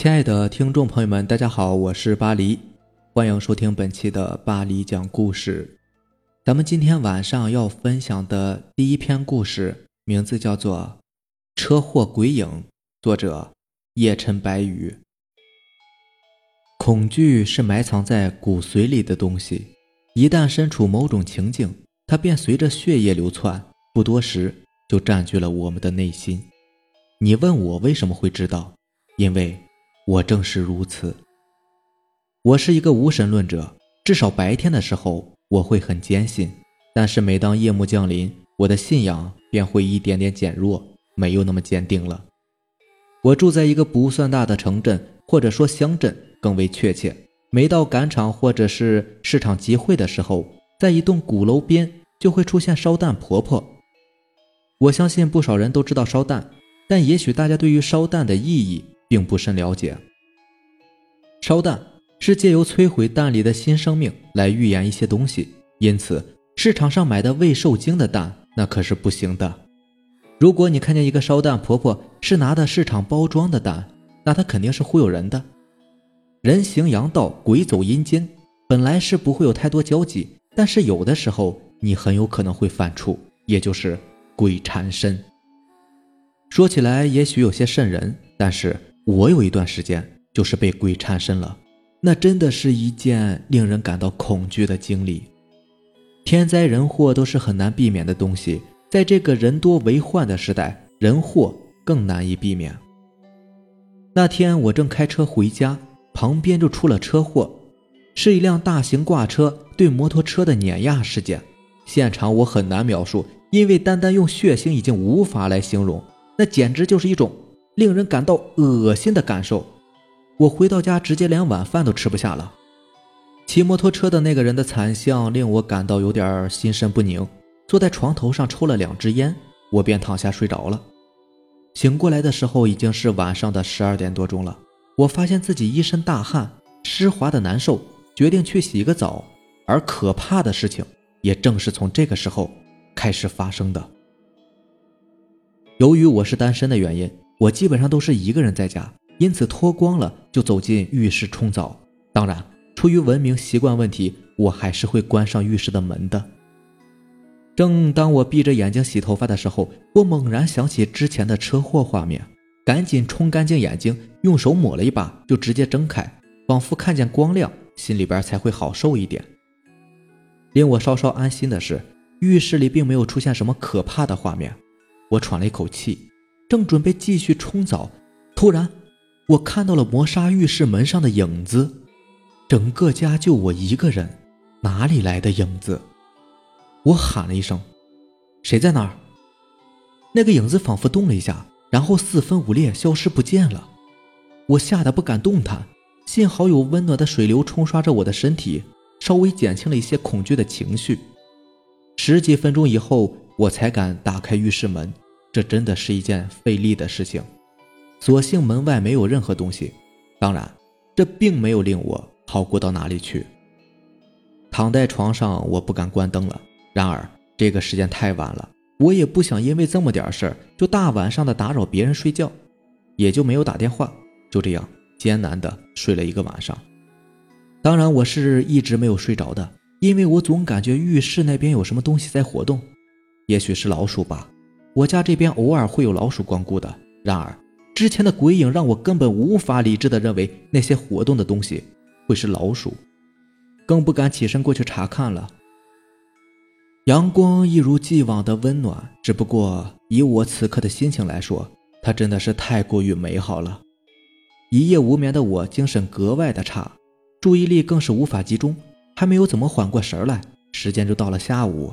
亲爱的听众朋友们，大家好，我是巴黎，欢迎收听本期的巴黎讲故事。咱们今天晚上要分享的第一篇故事，名字叫做《车祸鬼影》，作者叶辰白羽。恐惧是埋藏在骨髓里的东西，一旦身处某种情境，它便随着血液流窜，不多时就占据了我们的内心。你问我为什么会知道？因为。我正是如此。我是一个无神论者，至少白天的时候我会很坚信，但是每当夜幕降临，我的信仰便会一点点减弱，没有那么坚定了。我住在一个不算大的城镇，或者说乡镇更为确切。每到赶场或者是市场集会的时候，在一栋鼓楼边就会出现烧蛋婆婆。我相信不少人都知道烧蛋，但也许大家对于烧蛋的意义。并不甚了解。烧蛋是借由摧毁蛋里的新生命来预言一些东西，因此市场上买的未受精的蛋那可是不行的。如果你看见一个烧蛋婆婆是拿的市场包装的蛋，那她肯定是忽悠人的。人行阳道，鬼走阴间，本来是不会有太多交集，但是有的时候你很有可能会犯怵，也就是鬼缠身。说起来也许有些瘆人，但是。我有一段时间就是被鬼缠身了，那真的是一件令人感到恐惧的经历。天灾人祸都是很难避免的东西，在这个人多为患的时代，人祸更难以避免。那天我正开车回家，旁边就出了车祸，是一辆大型挂车对摩托车的碾压事件。现场我很难描述，因为单单用血腥已经无法来形容，那简直就是一种。令人感到恶心的感受，我回到家直接连晚饭都吃不下了。骑摩托车的那个人的惨相令我感到有点心神不宁，坐在床头上抽了两支烟，我便躺下睡着了。醒过来的时候已经是晚上的十二点多钟了，我发现自己一身大汗，湿滑的难受，决定去洗个澡。而可怕的事情也正是从这个时候开始发生的。由于我是单身的原因。我基本上都是一个人在家，因此脱光了就走进浴室冲澡。当然，出于文明习惯问题，我还是会关上浴室的门的。正当我闭着眼睛洗头发的时候，我猛然想起之前的车祸画面，赶紧冲干净眼睛，用手抹了一把，就直接睁开，仿佛看见光亮，心里边才会好受一点。令我稍稍安心的是，浴室里并没有出现什么可怕的画面。我喘了一口气。正准备继续冲澡，突然，我看到了磨砂浴室门上的影子。整个家就我一个人，哪里来的影子？我喊了一声：“谁在那儿？”那个影子仿佛动了一下，然后四分五裂，消失不见了。我吓得不敢动弹，幸好有温暖的水流冲刷着我的身体，稍微减轻了一些恐惧的情绪。十几分钟以后，我才敢打开浴室门。这真的是一件费力的事情。所幸门外没有任何东西，当然，这并没有令我好过到哪里去。躺在床上，我不敢关灯了。然而，这个时间太晚了，我也不想因为这么点事儿就大晚上的打扰别人睡觉，也就没有打电话。就这样艰难的睡了一个晚上。当然，我是一直没有睡着的，因为我总感觉浴室那边有什么东西在活动，也许是老鼠吧。我家这边偶尔会有老鼠光顾的，然而之前的鬼影让我根本无法理智的认为那些活动的东西会是老鼠，更不敢起身过去查看了。阳光一如既往的温暖，只不过以我此刻的心情来说，它真的是太过于美好了。一夜无眠的我精神格外的差，注意力更是无法集中，还没有怎么缓过神来，时间就到了下午。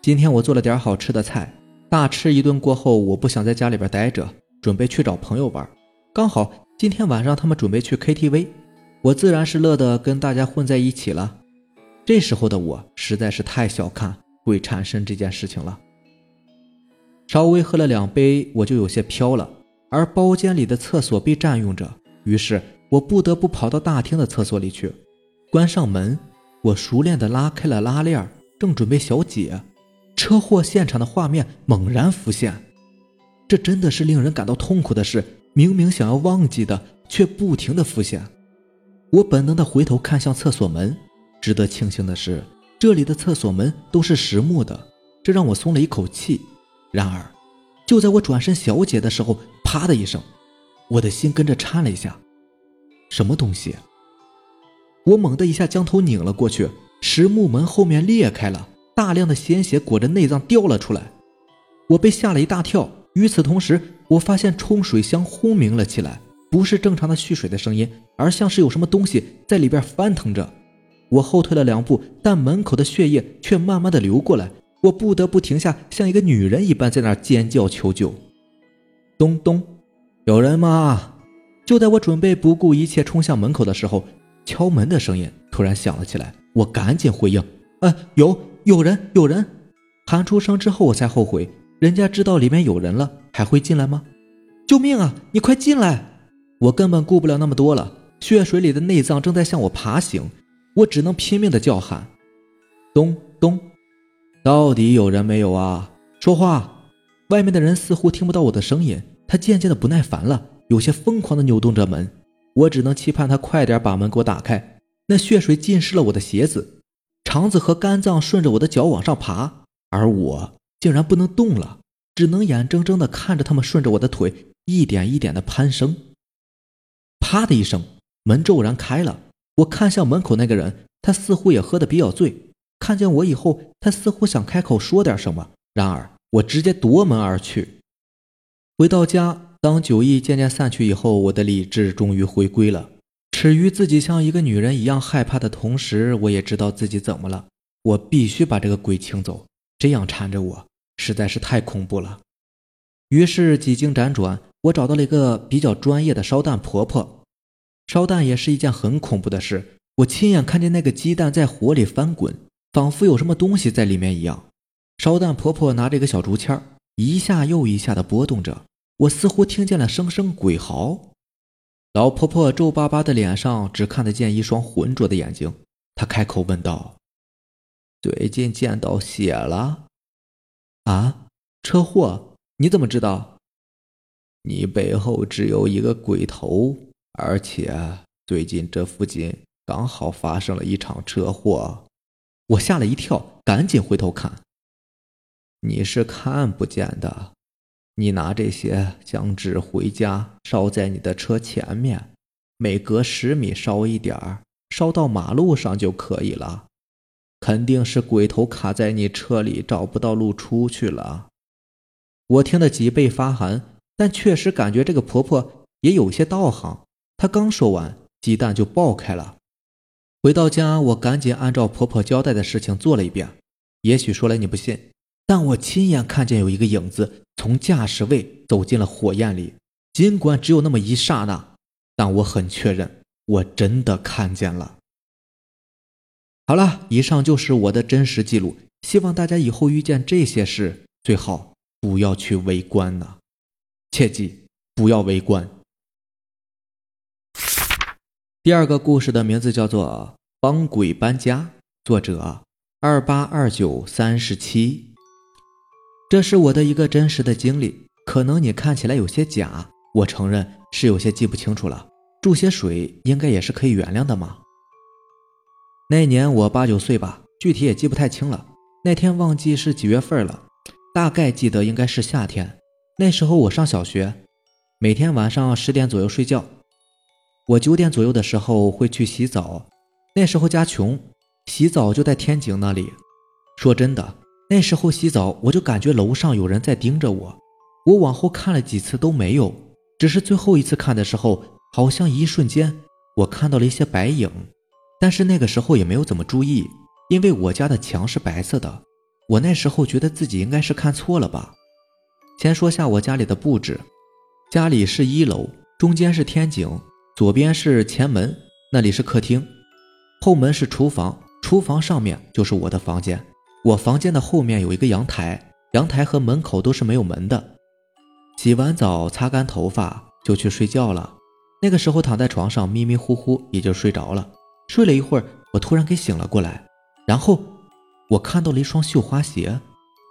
今天我做了点好吃的菜。大吃一顿过后，我不想在家里边待着，准备去找朋友玩。刚好今天晚上他们准备去 KTV，我自然是乐得跟大家混在一起了。这时候的我实在是太小看鬼缠身这件事情了。稍微喝了两杯，我就有些飘了，而包间里的厕所被占用着，于是我不得不跑到大厅的厕所里去。关上门，我熟练地拉开了拉链，正准备小解。车祸现场的画面猛然浮现，这真的是令人感到痛苦的事。明明想要忘记的，却不停的浮现。我本能的回头看向厕所门，值得庆幸的是，这里的厕所门都是实木的，这让我松了一口气。然而，就在我转身小解的时候，啪的一声，我的心跟着颤了一下。什么东西？我猛地一下将头拧了过去，实木门后面裂开了，大量的鲜血裹着内脏掉了出来。我被吓了一大跳。与此同时，我发现冲水箱轰鸣了起来，不是正常的蓄水的声音，而像是有什么东西在里边翻腾着。我后退了两步，但门口的血液却慢慢的流过来，我不得不停下，像一个女人一般在那儿尖叫求救。咚咚，有人吗？就在我准备不顾一切冲向门口的时候，敲门的声音突然响了起来。我赶紧回应：“啊，有有人，有人！”喊出声之后，我才后悔。人家知道里面有人了，还会进来吗？救命啊！你快进来！我根本顾不了那么多了。血水里的内脏正在向我爬行，我只能拼命的叫喊。咚咚，到底有人没有啊？说话！外面的人似乎听不到我的声音，他渐渐的不耐烦了，有些疯狂的扭动着门。我只能期盼他快点把门给我打开。那血水浸湿了我的鞋子，肠子和肝脏顺着我的脚往上爬，而我。竟然不能动了，只能眼睁睁的看着他们顺着我的腿一点一点的攀升。啪的一声，门骤然开了。我看向门口那个人，他似乎也喝得比较醉。看见我以后，他似乎想开口说点什么，然而我直接夺门而去。回到家，当酒意渐渐散去以后，我的理智终于回归了。耻于自己像一个女人一样害怕的同时，我也知道自己怎么了。我必须把这个鬼请走，这样缠着我。实在是太恐怖了，于是几经辗转，我找到了一个比较专业的烧蛋婆婆。烧蛋也是一件很恐怖的事，我亲眼看见那个鸡蛋在火里翻滚，仿佛有什么东西在里面一样。烧蛋婆婆拿着一个小竹签一下又一下的拨动着，我似乎听见了声声鬼嚎。老婆婆皱巴巴的脸上只看得见一双浑浊的眼睛，她开口问道：“最近见到血了？”啊！车祸？你怎么知道？你背后只有一个鬼头，而且最近这附近刚好发生了一场车祸。我吓了一跳，赶紧回头看。你是看不见的，你拿这些将纸回家，烧在你的车前面，每隔十米烧一点儿，烧到马路上就可以了。肯定是鬼头卡在你车里，找不到路出去了。我听得脊背发寒，但确实感觉这个婆婆也有些道行。她刚说完，鸡蛋就爆开了。回到家，我赶紧按照婆婆交代的事情做了一遍。也许说来你不信，但我亲眼看见有一个影子从驾驶位走进了火焰里。尽管只有那么一刹那，但我很确认，我真的看见了。好了，以上就是我的真实记录。希望大家以后遇见这些事，最好不要去围观呢，切记不要围观。第二个故事的名字叫做《帮鬼搬家》，作者二八二九三十七。这是我的一个真实的经历，可能你看起来有些假，我承认是有些记不清楚了。注些水应该也是可以原谅的嘛。那年我八九岁吧，具体也记不太清了。那天忘记是几月份了，大概记得应该是夏天。那时候我上小学，每天晚上十点左右睡觉。我九点左右的时候会去洗澡。那时候家穷，洗澡就在天井那里。说真的，那时候洗澡我就感觉楼上有人在盯着我。我往后看了几次都没有，只是最后一次看的时候，好像一瞬间我看到了一些白影。但是那个时候也没有怎么注意，因为我家的墙是白色的。我那时候觉得自己应该是看错了吧。先说下我家里的布置，家里是一楼，中间是天井，左边是前门，那里是客厅，后门是厨房，厨房上面就是我的房间。我房间的后面有一个阳台，阳台和门口都是没有门的。洗完澡，擦干头发就去睡觉了。那个时候躺在床上迷迷糊糊也就睡着了。睡了一会儿，我突然给醒了过来，然后我看到了一双绣花鞋，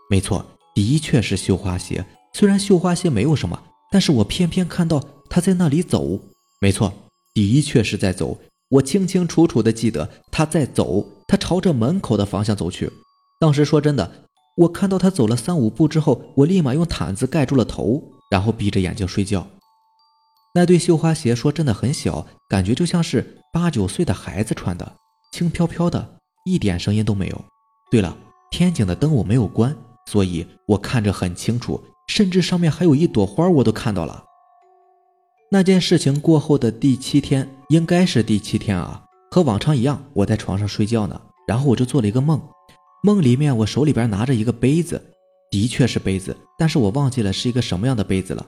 没错，的确是绣花鞋。虽然绣花鞋没有什么，但是我偏偏看到它在那里走，没错，的确是在走。我清清楚楚的记得他在走，他朝着门口的方向走去。当时说真的，我看到他走了三五步之后，我立马用毯子盖住了头，然后闭着眼睛睡觉。那对绣花鞋说真的很小，感觉就像是八九岁的孩子穿的，轻飘飘的，一点声音都没有。对了，天井的灯我没有关，所以我看着很清楚，甚至上面还有一朵花，我都看到了。那件事情过后的第七天，应该是第七天啊，和往常一样，我在床上睡觉呢，然后我就做了一个梦，梦里面我手里边拿着一个杯子，的确是杯子，但是我忘记了是一个什么样的杯子了。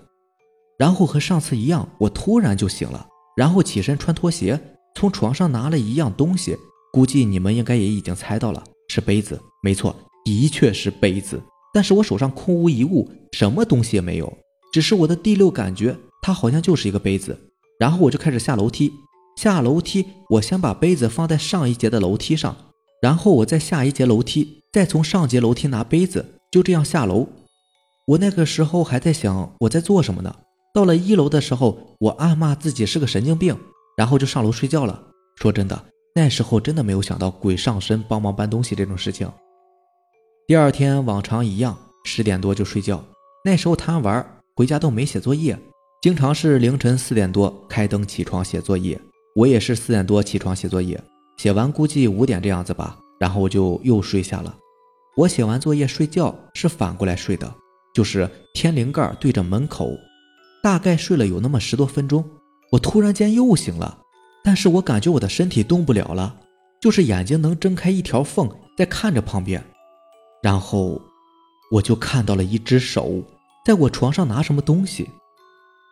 然后和上次一样，我突然就醒了，然后起身穿拖鞋，从床上拿了一样东西，估计你们应该也已经猜到了，是杯子，没错，的确是杯子，但是我手上空无一物，什么东西也没有，只是我的第六感觉。它好像就是一个杯子，然后我就开始下楼梯。下楼梯，我先把杯子放在上一节的楼梯上，然后我再下一节楼梯，再从上节楼梯拿杯子，就这样下楼。我那个时候还在想我在做什么呢。到了一楼的时候，我暗骂自己是个神经病，然后就上楼睡觉了。说真的，那时候真的没有想到鬼上身帮忙搬东西这种事情。第二天往常一样，十点多就睡觉。那时候贪玩，回家都没写作业。经常是凌晨四点多开灯起床写作业，我也是四点多起床写作业，写完估计五点这样子吧，然后我就又睡下了。我写完作业睡觉是反过来睡的，就是天灵盖对着门口，大概睡了有那么十多分钟，我突然间又醒了，但是我感觉我的身体动不了了，就是眼睛能睁开一条缝在看着旁边，然后我就看到了一只手在我床上拿什么东西。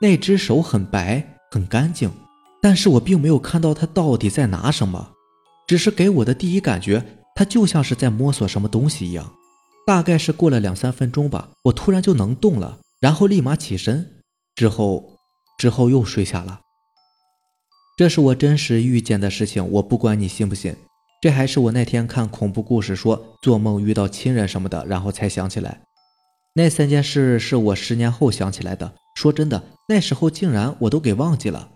那只手很白很干净，但是我并没有看到他到底在拿什么，只是给我的第一感觉，他就像是在摸索什么东西一样。大概是过了两三分钟吧，我突然就能动了，然后立马起身，之后，之后又睡下了。这是我真实遇见的事情，我不管你信不信，这还是我那天看恐怖故事说做梦遇到亲人什么的，然后才想起来。那三件事是我十年后想起来的。说真的，那时候竟然我都给忘记了。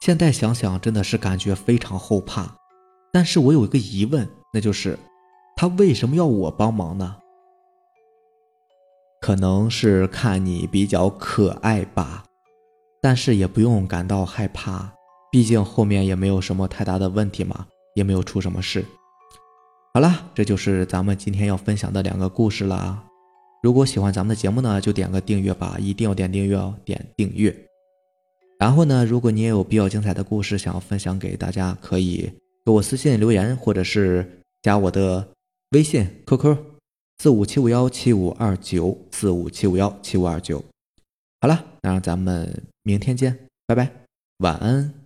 现在想想，真的是感觉非常后怕。但是我有一个疑问，那就是他为什么要我帮忙呢？可能是看你比较可爱吧。但是也不用感到害怕，毕竟后面也没有什么太大的问题嘛，也没有出什么事。好了，这就是咱们今天要分享的两个故事了。如果喜欢咱们的节目呢，就点个订阅吧，一定要点订阅哦，点订阅。然后呢，如果你也有比较精彩的故事想要分享给大家，可以给我私信留言，或者是加我的微信 QQ 四五七五幺七五二九四五七五幺七五二九。好了，那咱们明天见，拜拜，晚安。